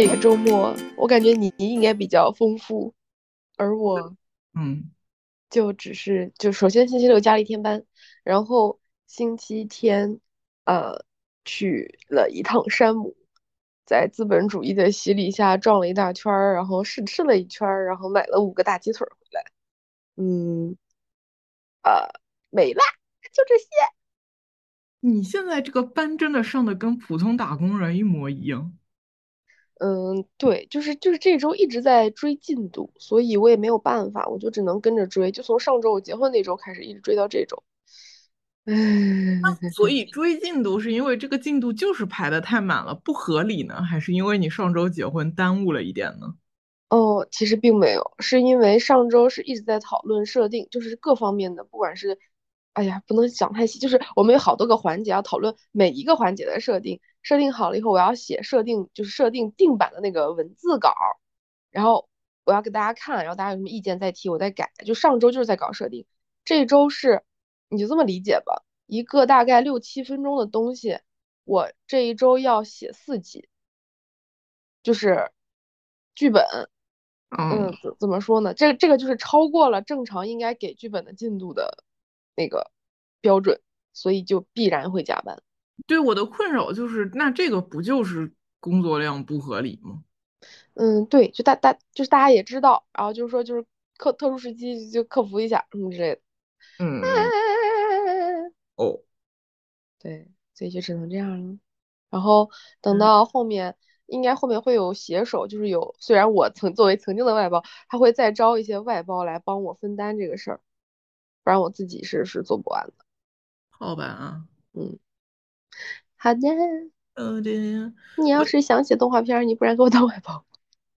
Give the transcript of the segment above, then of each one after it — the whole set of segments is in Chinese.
这个周末，我感觉你应该比较丰富，而我，嗯，就只是就首先星期六加了一天班，然后星期天，呃，去了一趟山姆，在资本主义的洗礼下转了一大圈儿，然后试吃了一圈儿，然后买了五个大鸡腿回来，嗯，呃，没啦，就这些。你现在这个班真的上的跟普通打工人一模一样。嗯，对，就是就是这周一直在追进度，所以我也没有办法，我就只能跟着追，就从上周我结婚那周开始，一直追到这周。唉，所以追进度是因为这个进度就是排的太满了，不合理呢，还是因为你上周结婚耽误了一点呢？哦，其实并没有，是因为上周是一直在讨论设定，就是各方面的，不管是，哎呀，不能讲太细，就是我们有好多个环节要讨论每一个环节的设定。设定好了以后，我要写设定，就是设定定版的那个文字稿，然后我要给大家看，然后大家有什么意见再提，我再改。就上周就是在搞设定，这周是你就这么理解吧，一个大概六七分钟的东西，我这一周要写四集，就是剧本，嗯，怎怎么说呢？这这个就是超过了正常应该给剧本的进度的那个标准，所以就必然会加班。对我的困扰就是，那这个不就是工作量不合理吗？嗯，对，就大大就是大家也知道，然后就是说就是克特殊时期就克服一下什么之类的。嗯。哦。对，所以就只能这样了。然后等到后面，应该后面会有携手，就是有虽然我曾作为曾经的外包，他会再招一些外包来帮我分担这个事儿，不然我自己是是做不完的。好吧。嗯。好的，好的。你要是想写动画片，你不然给我当外包。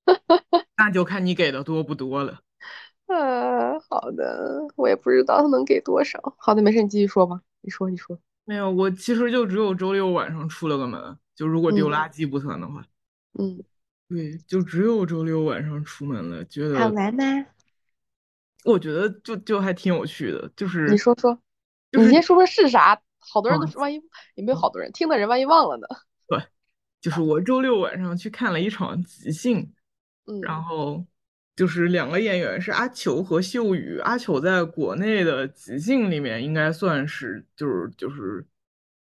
那就看你给的多不多了。啊，好的，我也不知道他能给多少。好的，没事，你继续说吧。你说，你说。没有，我其实就只有周六晚上出了个门，就如果丢垃圾不算的话。嗯。对，就只有周六晚上出门了，觉得。好玩吗？我觉得就就还挺有趣的，就是。你说说。你先说说是啥？好多人都是，万一也没有好多人听的人，万一忘了呢？对，就是我周六晚上去看了一场即兴，嗯，然后就是两个演员是阿球和秀宇。阿球在国内的即兴里面应该算是就是就是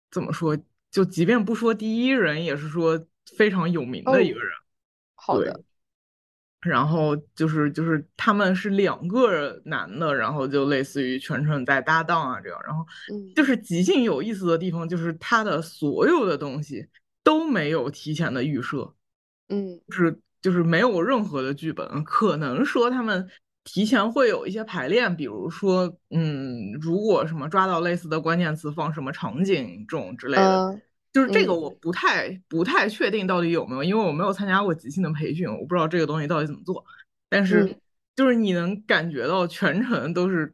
怎么说，就即便不说第一人，也是说非常有名的一个人。好的。然后就是就是他们是两个男的，然后就类似于全程在搭档啊这样。然后就是即兴有意思的地方，就是他的所有的东西都没有提前的预设，嗯，就是就是没有任何的剧本。可能说他们提前会有一些排练，比如说嗯，如果什么抓到类似的关键词放什么场景这种之类的。就是这个我不太不太确定到底有没有，因为我没有参加过即兴的培训，我不知道这个东西到底怎么做。但是就是你能感觉到全程都是，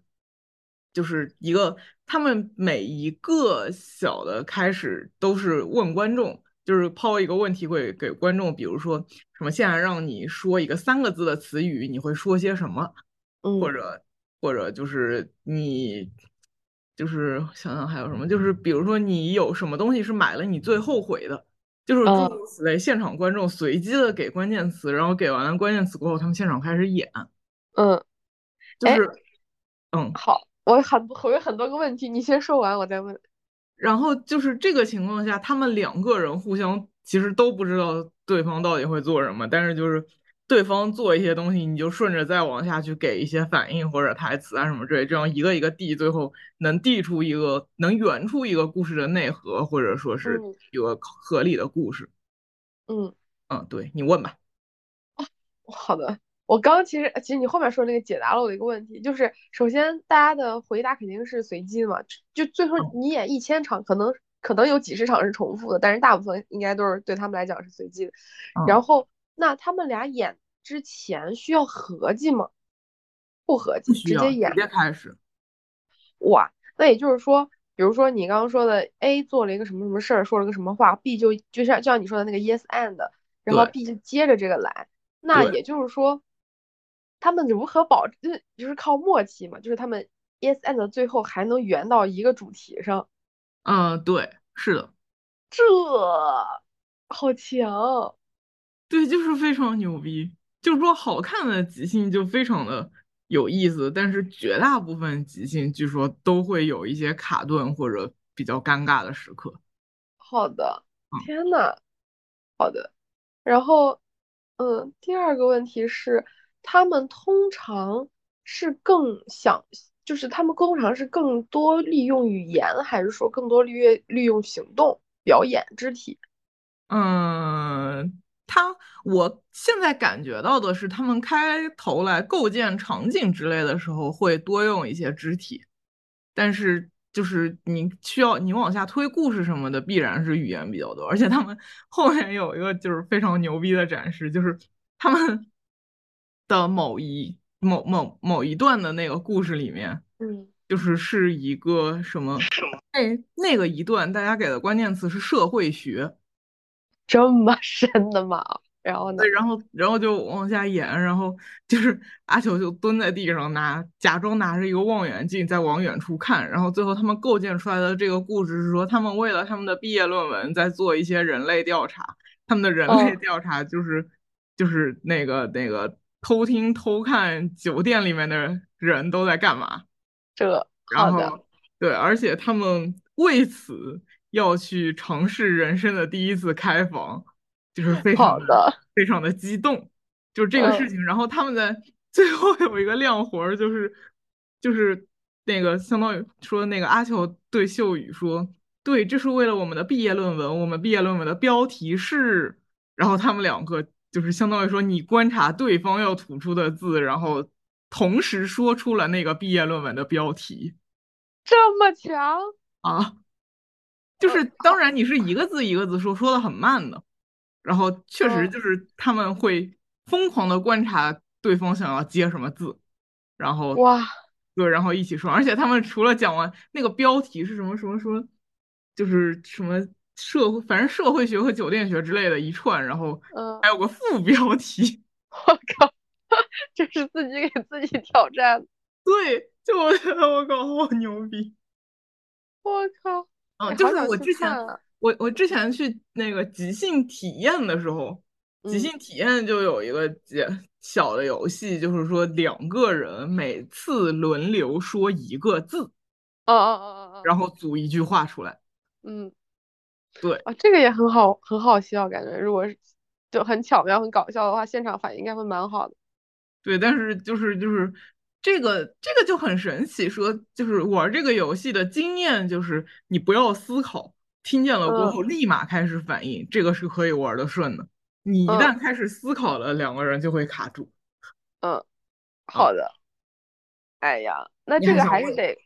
就是一个他们每一个小的开始都是问观众，就是抛一个问题会给观众，比如说什么现在让你说一个三个字的词语，你会说些什么？或者或者就是你。就是想想还有什么，就是比如说你有什么东西是买了你最后悔的，就是诸如此类。现场观众随机的给关键词，然后给完了关键词过后，他们现场开始演。嗯，就是，嗯，好，我很我有很多个问题，你先说完，我再问。然后就是这个情况下，他们两个人互相其实都不知道对方到底会做什么，但是就是。对方做一些东西，你就顺着再往下去给一些反应或者台词啊什么之类，这样一个一个递，最后能递出一个能圆出一个故事的内核，或者说是一个合理的故事。嗯嗯，对你问吧。好的，我刚其实其实你后面说那个解答了我的一个问题，就是首先大家的回答肯定是随机的嘛，就最后你演一千场，可能可能有几十场是重复的，但是大部分应该都是对他们来讲是随机的。然后那他们俩演。之前需要合计吗？不合计，直接演，直接开始。哇，那也就是说，比如说你刚刚说的 A 做了一个什么什么事儿，说了个什么话，B 就就像就像你说的那个 Yes and，然后 B 就接着这个来。那也就是说，他们如何保证就是靠默契嘛？就是他们 Yes and 最后还能圆到一个主题上。嗯，对，是的。这好强。对，就是非常牛逼。就是说，好看的即兴就非常的有意思，但是绝大部分即兴据说都会有一些卡顿或者比较尴尬的时刻。好的，天呐，好的。然后，嗯，第二个问题是，他们通常是更想，就是他们通常是更多利用语言，还是说更多利用利用行动、表演、肢体？嗯。他，我现在感觉到的是，他们开头来构建场景之类的时候，会多用一些肢体，但是就是你需要你往下推故事什么的，必然是语言比较多。而且他们后面有一个就是非常牛逼的展示，就是他们的某一某某某一段的那个故事里面，嗯，就是是一个什么？哎，那个一段大家给的关键词是社会学。这么 深的吗？然后呢？对，然后然后就往下演，然后就是阿球就蹲在地上拿，假装拿着一个望远镜在往远处看，然后最后他们构建出来的这个故事是说，他们为了他们的毕业论文在做一些人类调查，他们的人类调查就是就是那个那个偷听偷看酒店里面的人都在干嘛，这然后对，而且他们为此。要去尝试人生的第一次开房，就是 非常的非常的激动，就是这个事情。然后他们在最后有一个亮活儿，就是就是那个相当于说那个阿乔对秀宇说：“对，这是为了我们的毕业论文，我们毕业论文的标题是……”然后他们两个就是相当于说你观察对方要吐出的字，然后同时说出了那个毕业论文的标题，这么强啊！就是当然你是一个字一个字说，说的很慢的，然后确实就是他们会疯狂的观察对方想要接什么字，然后哇，对，然后一起说，而且他们除了讲完那个标题是什么什么说，就是什么社会，反正社会学和酒店学之类的一串，然后嗯，还有个副标题，我靠，这是自己给自己挑战，对，就我觉得我靠好牛逼，我靠。嗯，就是我之前我我之前去那个即兴体验的时候，即兴体验就有一个小的游戏，就是说两个人每次轮流说一个字，哦哦哦哦哦，然后组一句话出来。嗯，对啊，这个也很好，很好笑，感觉如果是就很巧妙、很搞笑的话，现场反应应该会蛮好的。对，但是就是就是。这个这个就很神奇，说就是玩这个游戏的经验就是你不要思考，听见了过后立马开始反应，这个是可以玩的顺的。你一旦开始思考了，两个人就会卡住。嗯，好的。哎呀，那这个还是得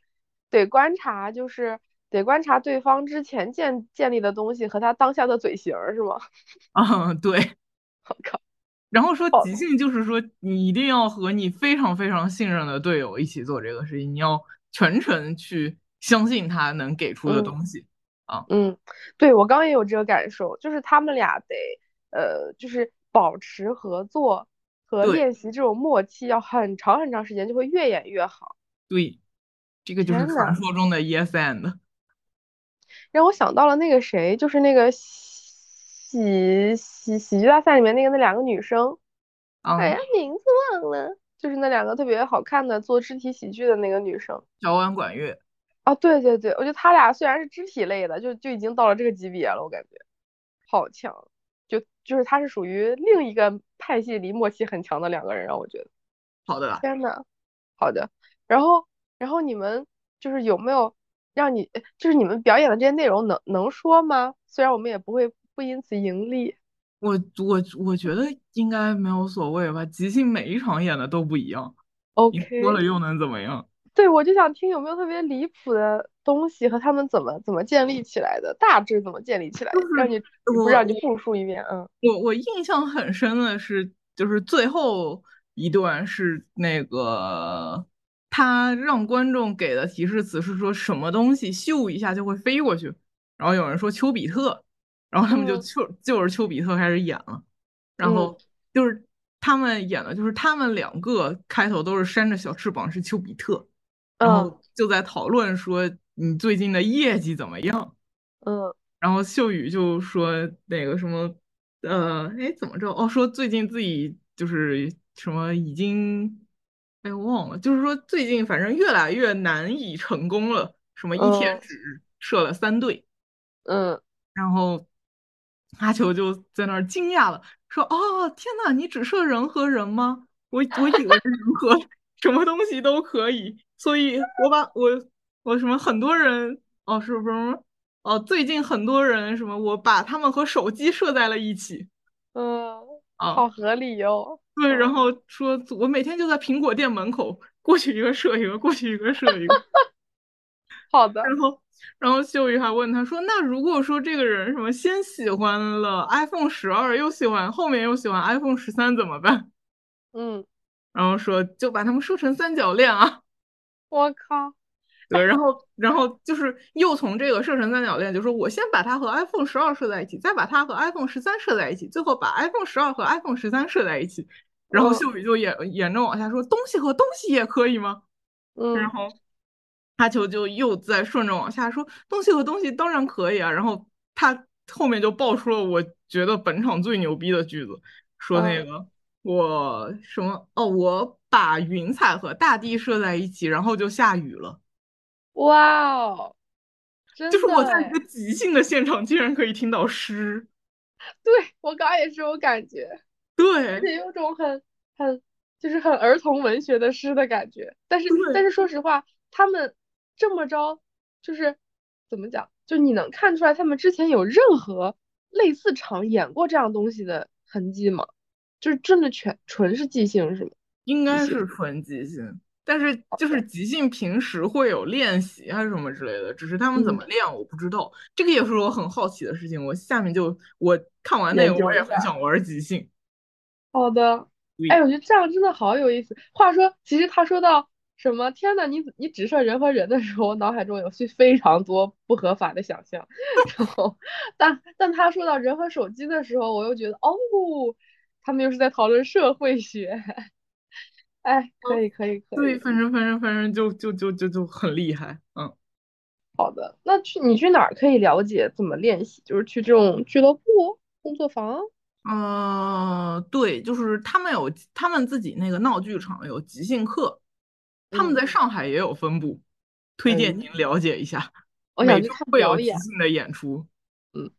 得观察，就是得观察对方之前建建立的东西和他当下的嘴型，是吗？啊，对。我靠。然后说即兴就是说，你一定要和你非常非常信任的队友一起做这个事情，你要全程去相信他能给出的东西啊。嗯，对我刚刚也有这个感受，就是他们俩得呃，就是保持合作和练习这种默契，要很长很长时间，就会越演越好。对，这个就是传说中的 Yes and。让我想到了那个谁，就是那个。喜喜喜剧大赛里面那个那两个女生，哎呀，名字忘了，就是那两个特别好看的做肢体喜剧的那个女生，小婉管乐。哦，对对对，我觉得他俩虽然是肢体类的，就就已经到了这个级别了，我感觉好强，就就是他是属于另一个派系里默契很强的两个人，让我觉得。好的。天呐，好的。然后然后你们就是有没有让你就是你们表演的这些内容能能说吗？虽然我们也不会。不因此盈利，我我我觉得应该没有所谓吧。即兴每一场演的都不一样，OK，说了又能怎么样？对，我就想听有没有特别离谱的东西和他们怎么怎么建立起来的，大致怎么建立起来的，让你不让你复述一遍？嗯，我我印象很深的是，就是最后一段是那个他让观众给的提示词是说什么东西咻一下就会飞过去，然后有人说丘比特。然后他们就就就是丘比特开始演了，然后就是他们演的就是他们两个开头都是扇着小翅膀是丘比特，然后就在讨论说你最近的业绩怎么样？嗯，然后秀宇就说那个什么呃，哎，怎么着？哦，说最近自己就是什么已经，哎，我忘了，就是说最近反正越来越难以成功了，什么一天只射了三对，嗯，然后阿球就在那儿惊讶了，说：“哦，天呐，你只射人和人吗？我我以为人和 什么东西都可以，所以我把我我什么很多人哦，是不是？”哦，最近很多人什么，我把他们和手机设在了一起，嗯，好合理哟。对，然后说，我每天就在苹果店门口过去一个射一个，过去一个射一个。好的。然后，然后秀宇还问他说：“那如果说这个人什么先喜欢了 iPhone 十二，又喜欢后面又喜欢 iPhone 十三怎么办？”嗯，然后说就把他们设成三角恋啊。我靠。对，然后，然后就是又从这个设成三角恋，就说我先把它和 iPhone 十二设在一起，再把它和 iPhone 十三设在一起，最后把 iPhone 十二和 iPhone 十三设在一起。然后秀宇就沿沿着往下说，东西和东西也可以吗？嗯。然后阿球就又在顺着往下说，东西和东西当然可以啊。然后他后面就爆出了我觉得本场最牛逼的句子，说那个我什么哦，我把云彩和大地设在一起，然后就下雨了。哇哦，就是我在一个即兴的现场，竟然可以听到诗。对我刚也是这种感觉，对，且有种很很就是很儿童文学的诗的感觉。但是但是说实话，他们这么着就是怎么讲？就你能看出来他们之前有任何类似场演过这样东西的痕迹吗？就是真的全纯是即兴是吗？应该是纯即兴。但是就是即兴，平时会有练习还是什么之类的，只是他们怎么练我不知道。这个也是我很好奇的事情。我下面就我看完那个，我也很想玩即兴。好的，哎，我觉得这样真的好有意思。话说，其实他说到什么，天呐，你你只设人和人的时候，我脑海中有非非常多不合法的想象。然后，但但他说到人和手机的时候，我又觉得哦，他们又是在讨论社会学。哎，可以可以可以，对，反正反正反正就就就就就很厉害，嗯，好的，那去你去哪儿可以了解怎么练习？就是去这种俱乐部、工作坊？嗯，对，就是他们有他们自己那个闹剧场有即兴课，他们在上海也有分部，推荐您了解一下。我想去看表演。即兴的演出，嗯，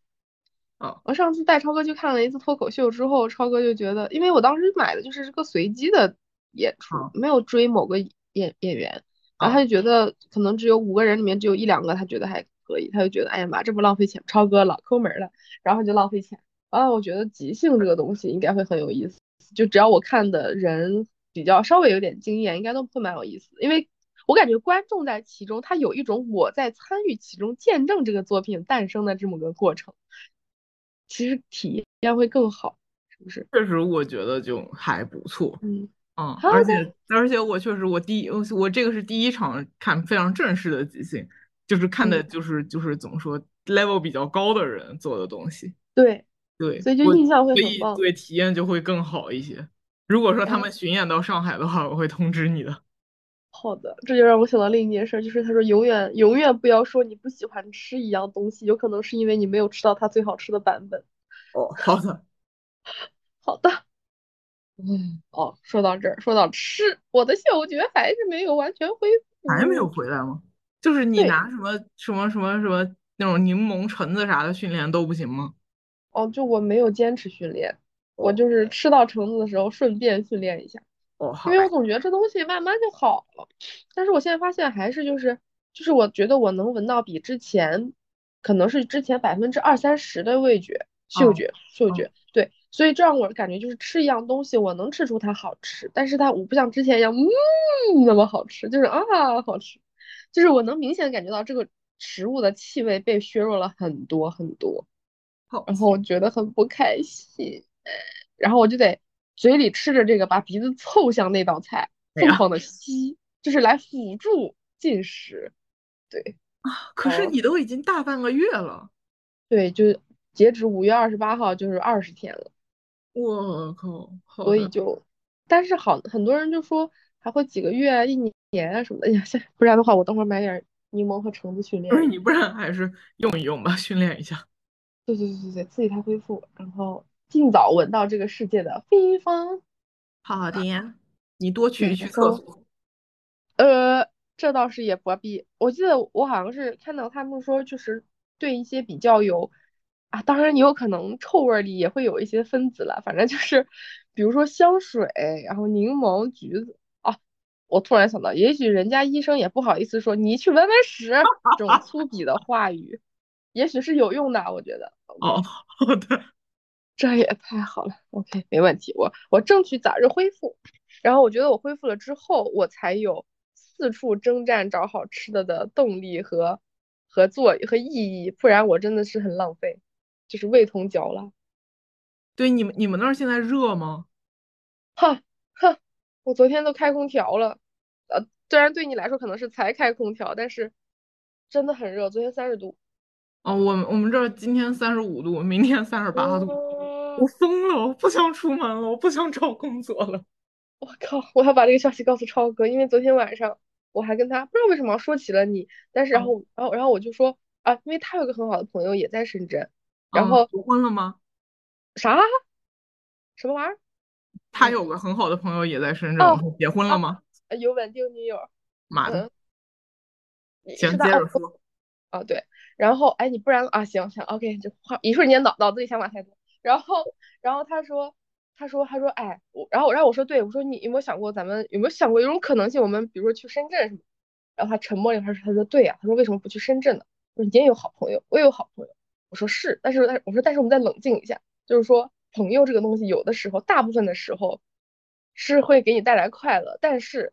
啊，我上次带超哥去看了一次脱口秀之后，超哥就觉得，因为我当时买的就是个随机的。演出没有追某个演演员，然后他就觉得可能只有五个人里面只有一两个他觉得还可以，他就觉得哎呀妈，这不浪费钱，超哥老抠门了，然后就浪费钱。啊，我觉得即兴这个东西应该会很有意思，就只要我看的人比较稍微有点经验，应该都会蛮有意思。因为我感觉观众在其中，他有一种我在参与其中，见证这个作品诞生的这么个过程，其实体验会更好，是不是？确实，我觉得就还不错。嗯。嗯，而且而且我确实我第一我我这个是第一场看非常正式的即兴，就是看的就是就是怎么说 level 比较高的人做的东西。对对，所以就印象会很棒，对体验就会更好一些。如果说他们巡演到上海的话，我会通知你的。好的，这就让我想到另一件事，就是他说永远永远不要说你不喜欢吃一样东西，有可能是因为你没有吃到它最好吃的版本。哦，好的，好的。嗯哦，说到这儿，说到吃，我的嗅觉还是没有完全恢复，还没有回来吗？就是你拿什么什么什么什么那种柠檬橙子啥的训练都不行吗？哦，就我没有坚持训练，我就是吃到橙子的时候顺便训练一下。哦，因为我总觉得这东西慢慢就好了，但是我现在发现还是就是就是我觉得我能闻到比之前可能是之前百分之二三十的味觉、嗅觉、嗅觉，对。所以这让我感觉就是吃一样东西，我能吃出它好吃，但是它我不像之前一样，嗯，那么好吃，就是啊，好吃，就是我能明显感觉到这个食物的气味被削弱了很多很多，好然后我觉得很不开心，然后我就得嘴里吃着这个，把鼻子凑向那道菜，疯狂的吸，就是来辅助进食，对啊，可是你都已经大半个月了，对，就截止五月二十八号，就是二十天了。我靠，所以就，但是好，很多人就说还会几个月、一年啊什么的。呀，不然的话，我等会儿买点柠檬和橙子训练。不是你，不然还是用一用吧，训练一下。对对对对对，刺激它恢复。然后尽早闻到这个世界的芬芳。好的呀，你多去去厕所。呃，这倒是也不必。我记得我好像是看到他们说，就是对一些比较有啊，当然你有可能臭味里也会有一些分子了。反正就是，比如说香水，然后柠檬、橘子啊。我突然想到，也许人家医生也不好意思说你去闻闻屎 这种粗鄙的话语，也许是有用的。我觉得。哦，好的，这也太好了。OK，没问题，我我争取早日恢复。然后我觉得我恢复了之后，我才有。四处征战找好吃的的动力和和做和意义，不然我真的是很浪费，就是味同嚼蜡。对，你们你们那儿现在热吗？哈哈，我昨天都开空调了，呃，虽然对你来说可能是才开空调，但是真的很热，昨天三十度。哦，我们我们这儿今天三十五度，明天三十八度，我疯了，我不想出门了，我不想找工作了。我靠，我要把这个消息告诉超哥，因为昨天晚上。我还跟他不知道为什么说起了你，但是然后然后然后我就说啊，因为他有个很好的朋友也在深圳，然后结婚了吗？啥？什么玩意儿？他有个很好的朋友也在深圳，结婚了吗？有稳定女友。妈的！行，接着说。哦对，然后哎，你不然啊，行行，OK，就话一瞬间脑脑子里想法太多，然后然后他说。他说：“他说，哎，我，然后，然后我说，对，我说，你有没有想过，咱们有没有想过一种可能性，我们比如说去深圳什么？然后他沉默了一会儿，他说，对呀，他说为什么不去深圳呢？我说你也有好朋友，我也有好朋友。我说是，但是，但我说，但是我们再冷静一下，就是说，朋友这个东西，有的时候，大部分的时候是会给你带来快乐，但是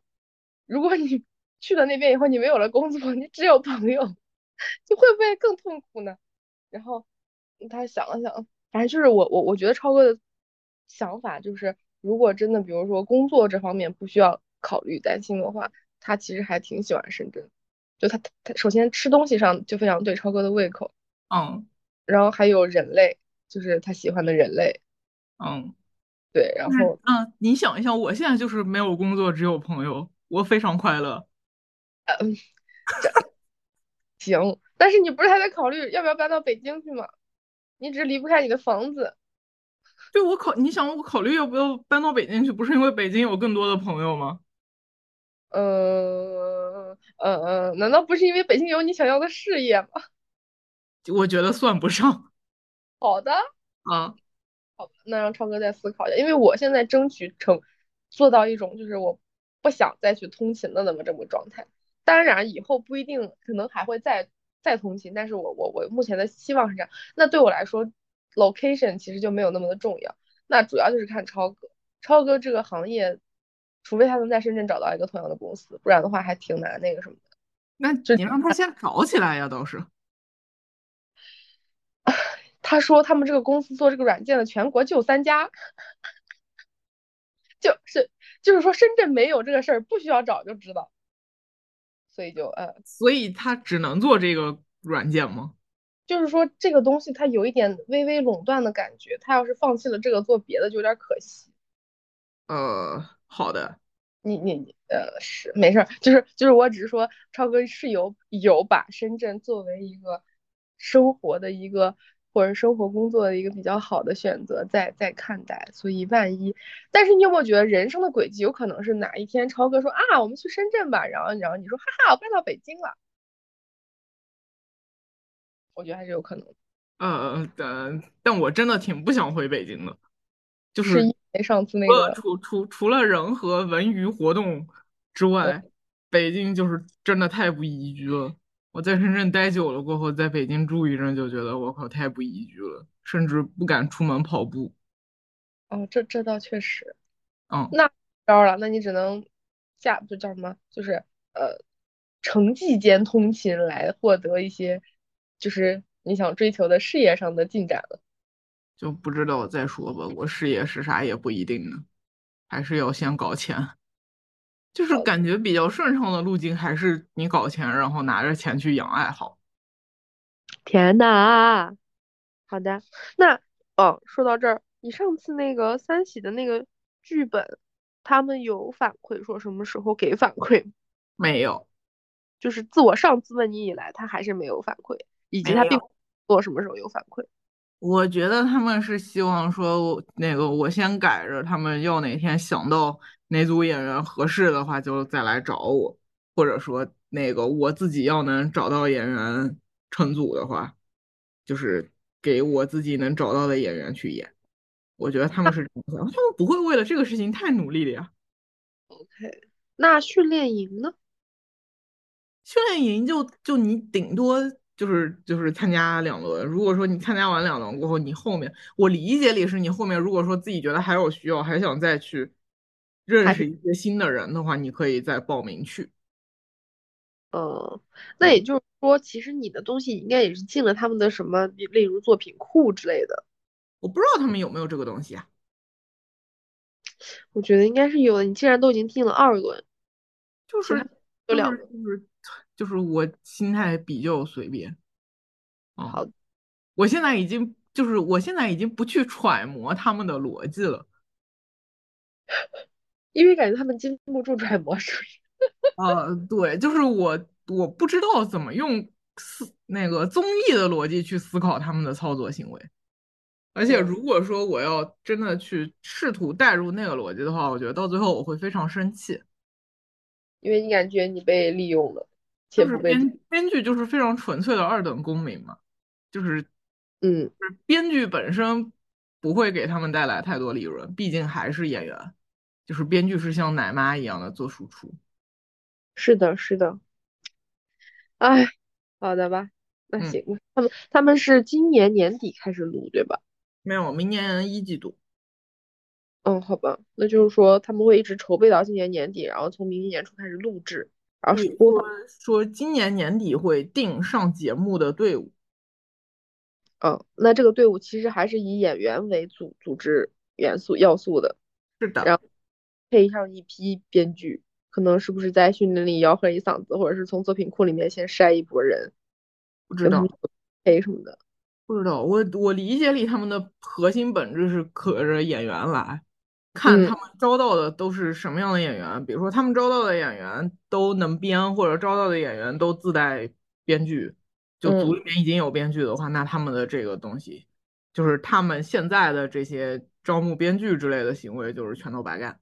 如果你 去了那边以后，你没有了工作，你只有朋友，你会不会更痛苦呢？然后他想了想，反正就是我，我，我觉得超哥的。”想法就是，如果真的，比如说工作这方面不需要考虑担心的话，他其实还挺喜欢深圳。就他他首先吃东西上就非常对超哥的胃口，嗯，然后还有人类，就是他喜欢的人类，嗯，对，然后嗯，你想一想，我现在就是没有工作，只有朋友，我非常快乐。嗯，行，但是你不是还在考虑要不要搬到北京去吗？你只是离不开你的房子。对我考，你想我考虑要不要搬到北京去，不是因为北京有更多的朋友吗？呃呃呃，难道不是因为北京有你想要的事业吗？我觉得算不上。好的。啊。好吧，那让超哥再思考一下，因为我现在争取成做到一种就是我不想再去通勤的那么这么状态。当然以后不一定，可能还会再再通勤，但是我我我目前的希望是这样。那对我来说。location 其实就没有那么的重要，那主要就是看超哥，超哥这个行业，除非他能在深圳找到一个同样的公司，不然的话还挺难那个什么的。那你让他先搞起来呀，倒是。他说他们这个公司做这个软件的全国就三家，就是就是说深圳没有这个事儿，不需要找就知道，所以就呃，所以他只能做这个软件吗？就是说这个东西它有一点微微垄断的感觉，他要是放弃了这个做别的就有点可惜。呃，好的，你你呃是没事儿，就是就是我只是说超哥是有有把深圳作为一个生活的一个或者生活工作的一个比较好的选择在在看待，所以万一，但是你有没有觉得人生的轨迹有可能是哪一天超哥说啊我们去深圳吧，然后然后你说哈哈我搬到北京了。我觉得还是有可能。呃，但但我真的挺不想回北京的，就是因为上次那个除除除了人和文娱活动之外，北京就是真的太不宜居了。我在深圳待久了过后，在北京住一阵就觉得我靠太不宜居了，甚至不敢出门跑步。哦，这这倒确实。嗯，那招了，那你只能下就叫什么？就是呃，城际间通勤来获得一些。就是你想追求的事业上的进展了，就不知道再说吧。我事业是啥也不一定呢，还是要先搞钱。就是感觉比较顺畅的路径，还是你搞钱，然后拿着钱去养爱好。天呐，好的，那哦，说到这儿，你上次那个三喜的那个剧本，他们有反馈说什么时候给反馈？没有，就是自我上次问你以来，他还是没有反馈。以及他并做什么时候有反馈？我觉得他们是希望说，那个我先改着，他们要哪天想到哪组演员合适的话，就再来找我，或者说那个我自己要能找到演员成组的话，就是给我自己能找到的演员去演。我觉得他们是这样想，他们不会为了这个事情太努力的呀。OK，那训练营呢？训练营就就你顶多。就是就是参加两轮，如果说你参加完两轮过后，你后面我理解里是你后面如果说自己觉得还有需要，还想再去认识一些新的人的话，你可以再报名去。嗯，那也就是说，其实你的东西应该也是进了他们的什么，例如作品库之类的。我不知道他们有没有这个东西啊。我觉得应该是有的。你既然都已经进了二轮，就是有两轮，就是。就是我心态比较随便，好，我现在已经就是我现在已经不去揣摩他们的逻辑了，因为感觉他们经不住揣摩，是不是？啊，对，就是我我不知道怎么用思那个综艺的逻辑去思考他们的操作行为，而且如果说我要真的去试图带入那个逻辑的话，我觉得到最后我会非常生气，因为你感觉你被利用了。就是编编剧就是非常纯粹的二等公民嘛，就是，嗯，编剧本身不会给他们带来太多利润，毕竟还是演员，就是编剧是像奶妈一样的做输出。是的，是的。哎，好的吧，那行，他们他们是今年年底开始录对吧？没有，明年一季度。嗯，好吧，那就是说他们会一直筹备到今年年底，然后从明年年初开始录制。然后说说今年年底会定上节目的队伍，嗯，那这个队伍其实还是以演员为组组织元素要素的，是的，然后配上一批编剧，可能是不是在训练里吆喝一嗓子，或者是从作品库里面先筛一波人，不知道配什么的，不知道，我我理解里他们的核心本质是可着演员来。看他们招到的都是什么样的演员，比如说他们招到的演员都能编，或者招到的演员都自带编剧，就组里面已经有编剧的话，那他们的这个东西，就是他们现在的这些招募编剧之类的行为，就是全都白干。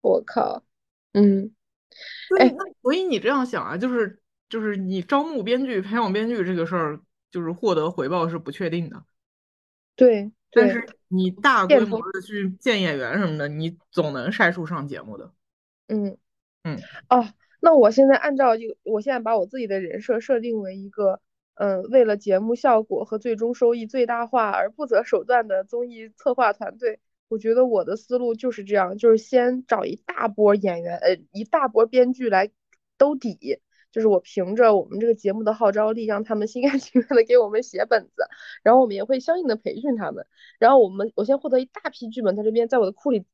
我靠，嗯，哎，所以你这样想啊，就是就是你招募编剧、培养编剧这个事儿，就是获得回报是不确定的。对。但是你大规模的去见演员什么的，你总能晒出上节目的。嗯嗯哦，那我现在按照一个，我现在把我自己的人设设定为一个，嗯，为了节目效果和最终收益最大化而不择手段的综艺策划团队。我觉得我的思路就是这样，就是先找一大波演员，呃，一大波编剧来兜底。就是我凭着我们这个节目的号召力，让他们心甘 情愿的给我们写本子，然后我们也会相应的培训他们，然后我们我先获得一大批剧本在这边，在我的库里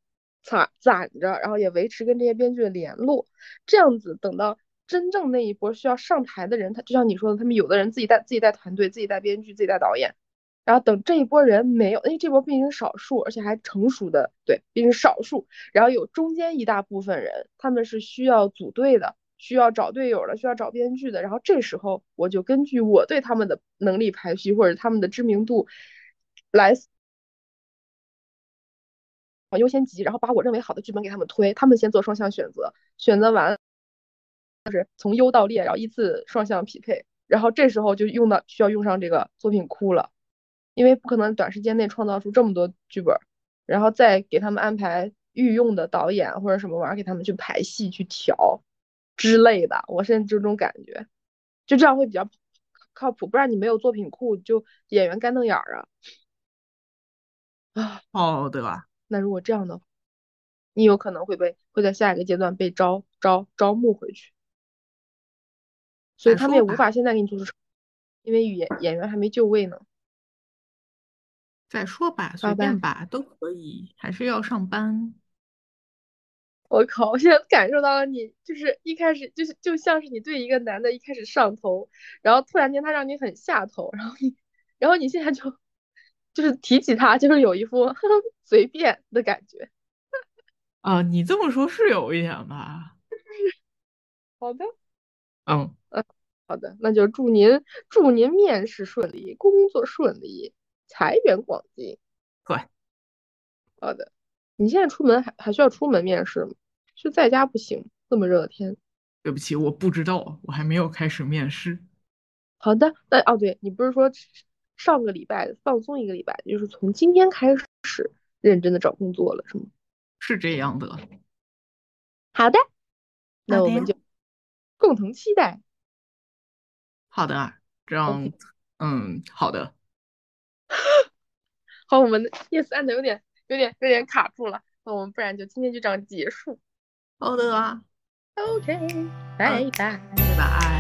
攒攒着，然后也维持跟这些编剧的联络，这样子等到真正那一波需要上台的人，他就像你说的，他们有的人自己带自己带团队，自己带编剧，自己带导演，然后等这一波人没有，因为这波毕竟是少数，而且还成熟的，对，毕竟是少数，然后有中间一大部分人，他们是需要组队的。需要找队友了，需要找编剧的，然后这时候我就根据我对他们的能力排序或者他们的知名度来优先级，然后把我认为好的剧本给他们推，他们先做双向选择，选择完就是从优到劣，然后依次双向匹配，然后这时候就用到需要用上这个作品库了，因为不可能短时间内创造出这么多剧本，然后再给他们安排御用的导演或者什么玩意儿给他们去排戏去调。之类的，我现在就这种感觉，就这样会比较靠谱，不然你没有作品库，就演员干瞪眼儿啊。啊，好的吧。那如果这样的话，你有可能会被会在下一个阶段被招招招募回去，所以他们也无法现在给你做出，因为演演员还没就位呢。再说吧，随便吧，都可以，还是要上班。我靠！我现在感受到了你，就是一开始就是就像是你对一个男的一开始上头，然后突然间他让你很下头，然后你，然后你现在就就是提起他，就是有一副 随便的感觉。啊，你这么说，是有一点吧？好的。嗯嗯，好的，那就祝您祝您面试顺利，工作顺利，财源广进。对，好的。你现在出门还还需要出门面试吗？就在家不行，这么热的天。对不起，我不知道，我还没有开始面试。好的，那哦，对你不是说上个礼拜放松一个礼拜，就是从今天开始认真的找工作了，是吗？是这样的。好的，那我们就共同期待。好的，这样，嗯，好的。好，我们的 yes and 有点、有点、有点卡住了，那我们不然就今天就这样结束。好的啊。OK，拜拜，拜拜。